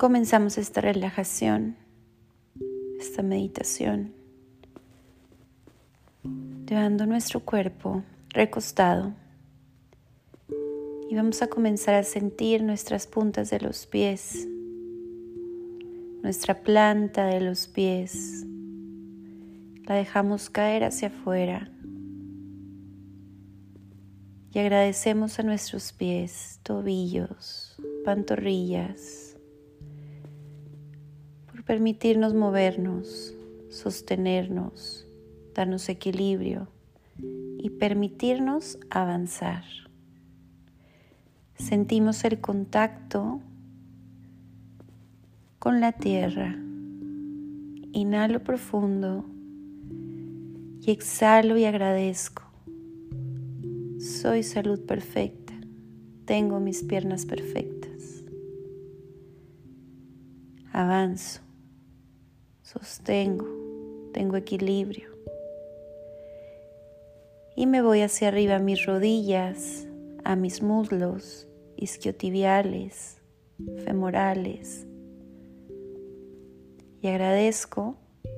comenzamos esta relajación, esta meditación, llevando nuestro cuerpo recostado y vamos a comenzar a sentir nuestras puntas de los pies, nuestra planta de los pies. La dejamos caer hacia afuera y agradecemos a nuestros pies, tobillos, pantorrillas, permitirnos movernos, sostenernos, darnos equilibrio y permitirnos avanzar. Sentimos el contacto con la tierra. Inhalo profundo y exhalo y agradezco. Soy salud perfecta. Tengo mis piernas perfectas. Avanzo sostengo, tengo equilibrio. Y me voy hacia arriba a mis rodillas, a mis muslos isquiotibiales, femorales. Y agradezco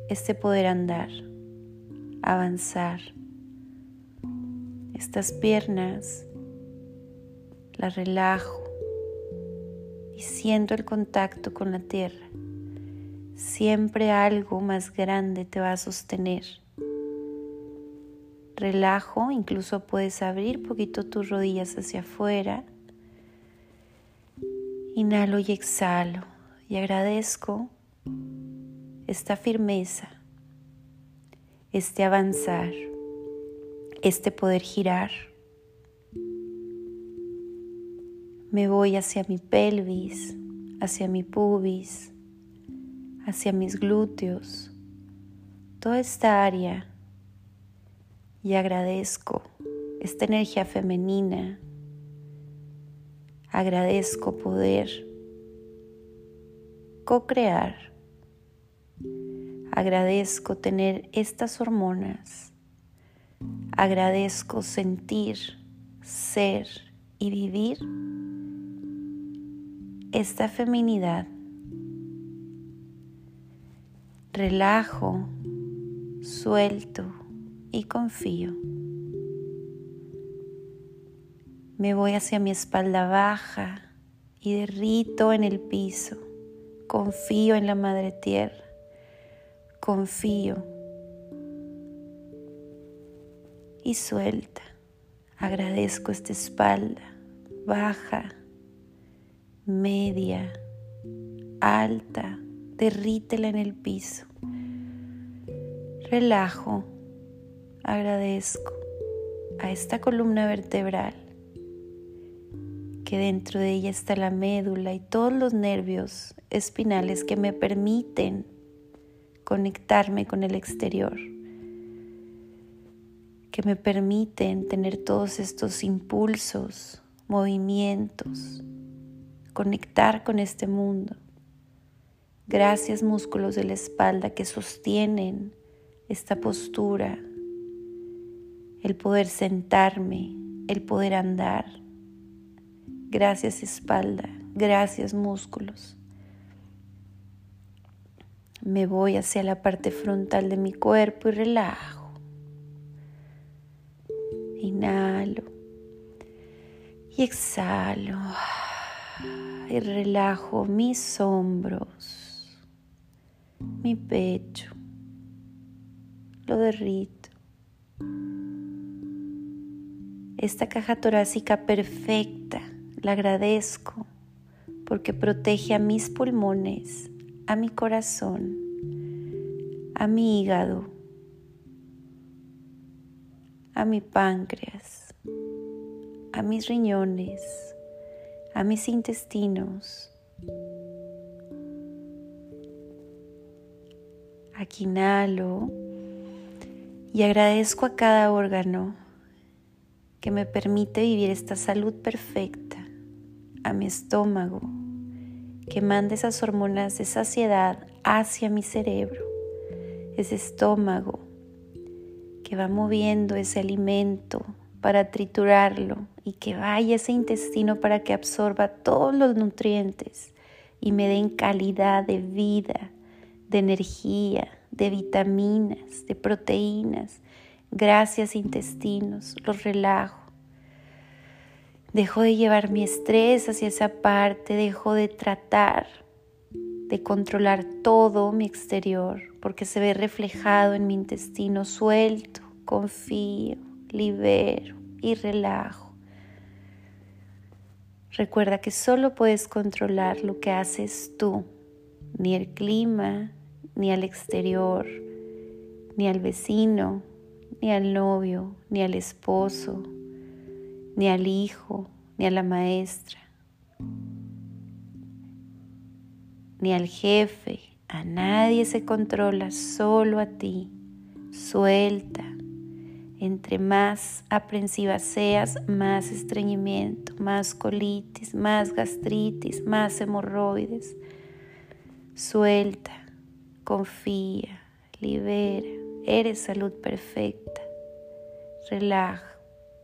este poder andar, avanzar. Estas piernas las relajo y siento el contacto con la tierra siempre algo más grande te va a sostener. Relajo, incluso puedes abrir poquito tus rodillas hacia afuera. Inhalo y exhalo y agradezco esta firmeza, este avanzar, este poder girar. Me voy hacia mi pelvis, hacia mi pubis, hacia mis glúteos, toda esta área y agradezco esta energía femenina. Agradezco poder co-crear. Agradezco tener estas hormonas. Agradezco sentir, ser y vivir esta feminidad relajo, suelto y confío. Me voy hacia mi espalda baja y derrito en el piso. Confío en la Madre Tierra. Confío. Y suelta. Agradezco esta espalda baja, media, alta derrítela en el piso. Relajo, agradezco a esta columna vertebral que dentro de ella está la médula y todos los nervios espinales que me permiten conectarme con el exterior, que me permiten tener todos estos impulsos, movimientos, conectar con este mundo. Gracias músculos de la espalda que sostienen esta postura, el poder sentarme, el poder andar. Gracias espalda, gracias músculos. Me voy hacia la parte frontal de mi cuerpo y relajo. Inhalo y exhalo y relajo mis hombros mi pecho, lo derrito. Esta caja torácica perfecta, la agradezco porque protege a mis pulmones, a mi corazón, a mi hígado, a mi páncreas, a mis riñones, a mis intestinos, Aquí inhalo y agradezco a cada órgano que me permite vivir esta salud perfecta, a mi estómago, que manda esas hormonas de saciedad hacia mi cerebro, ese estómago que va moviendo ese alimento para triturarlo y que vaya ese intestino para que absorba todos los nutrientes y me den calidad de vida, de energía, de vitaminas, de proteínas. Gracias intestinos, los relajo. Dejo de llevar mi estrés hacia esa parte, dejo de tratar de controlar todo mi exterior, porque se ve reflejado en mi intestino suelto, confío, libero y relajo. Recuerda que solo puedes controlar lo que haces tú, ni el clima, ni al exterior, ni al vecino, ni al novio, ni al esposo, ni al hijo, ni a la maestra, ni al jefe. A nadie se controla, solo a ti. Suelta. Entre más aprensiva seas, más estreñimiento, más colitis, más gastritis, más hemorroides. Suelta confía, libera, eres salud perfecta, relaja.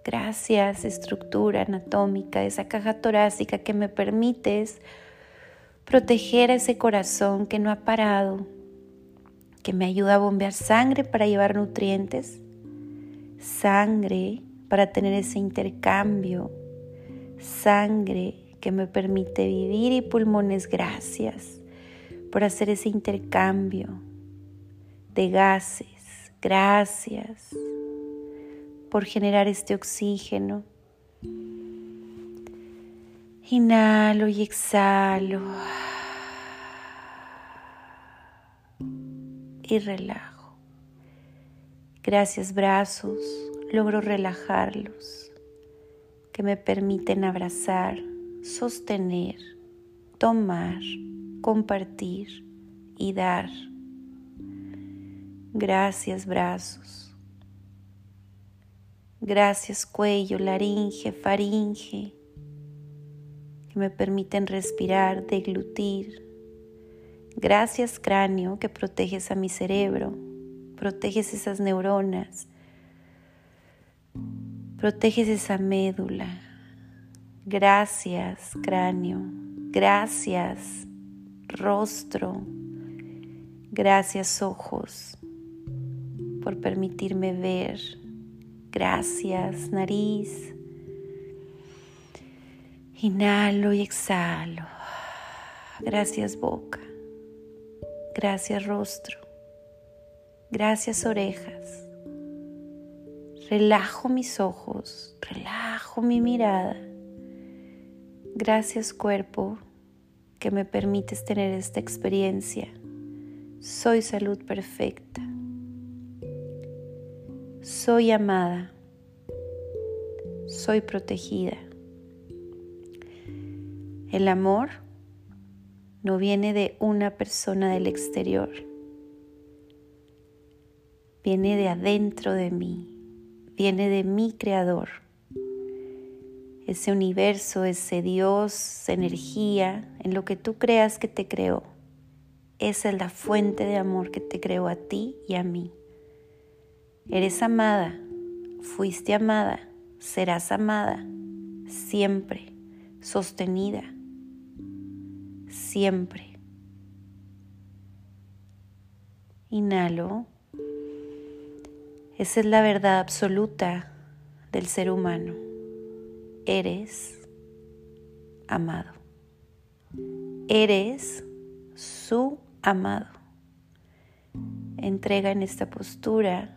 Gracias, estructura anatómica, esa caja torácica que me permites proteger a ese corazón que no ha parado, que me ayuda a bombear sangre para llevar nutrientes, sangre para tener ese intercambio, sangre que me permite vivir y pulmones, gracias por hacer ese intercambio de gases. Gracias por generar este oxígeno. Inhalo y exhalo. Y relajo. Gracias brazos, logro relajarlos, que me permiten abrazar, sostener, tomar compartir y dar. Gracias brazos. Gracias cuello, laringe, faringe, que me permiten respirar, deglutir. Gracias cráneo que proteges a mi cerebro, proteges esas neuronas, proteges esa médula. Gracias cráneo, gracias rostro. Gracias ojos por permitirme ver. Gracias nariz. Inhalo y exhalo. Gracias boca. Gracias rostro. Gracias orejas. Relajo mis ojos. Relajo mi mirada. Gracias cuerpo que me permites tener esta experiencia. Soy salud perfecta. Soy amada. Soy protegida. El amor no viene de una persona del exterior. Viene de adentro de mí. Viene de mi creador ese universo, ese Dios, energía, en lo que tú creas que te creó. Esa es la fuente de amor que te creó a ti y a mí. Eres amada, fuiste amada, serás amada, siempre, sostenida, siempre. Inhalo. Esa es la verdad absoluta del ser humano eres amado. Eres su amado. Entrega en esta postura.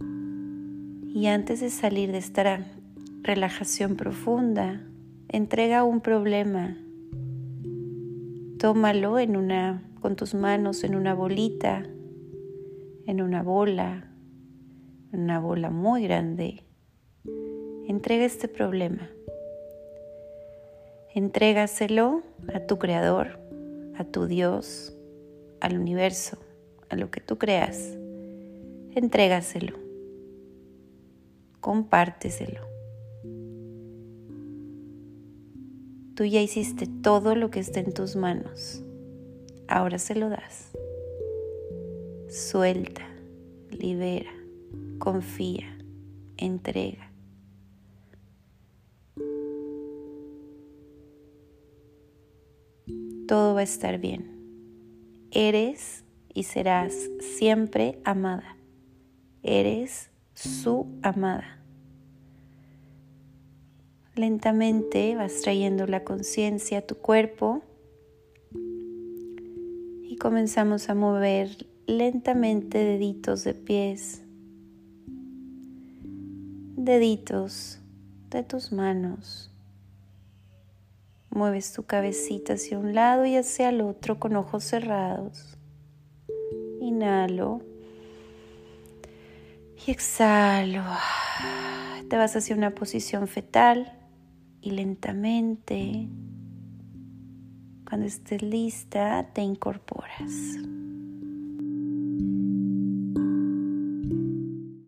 Y antes de salir de esta relajación profunda, entrega un problema. Tómalo en una con tus manos en una bolita, en una bola, en una bola muy grande entrega este problema. Entrégaselo a tu creador, a tu Dios, al universo, a lo que tú creas. Entrégaselo. Compárteselo. Tú ya hiciste todo lo que está en tus manos. Ahora se lo das. Suelta, libera, confía, entrega. Todo va a estar bien. Eres y serás siempre amada. Eres su amada. Lentamente vas trayendo la conciencia a tu cuerpo y comenzamos a mover lentamente deditos de pies, deditos de tus manos. Mueves tu cabecita hacia un lado y hacia el otro con ojos cerrados. Inhalo y exhalo. Te vas hacia una posición fetal y lentamente, cuando estés lista, te incorporas.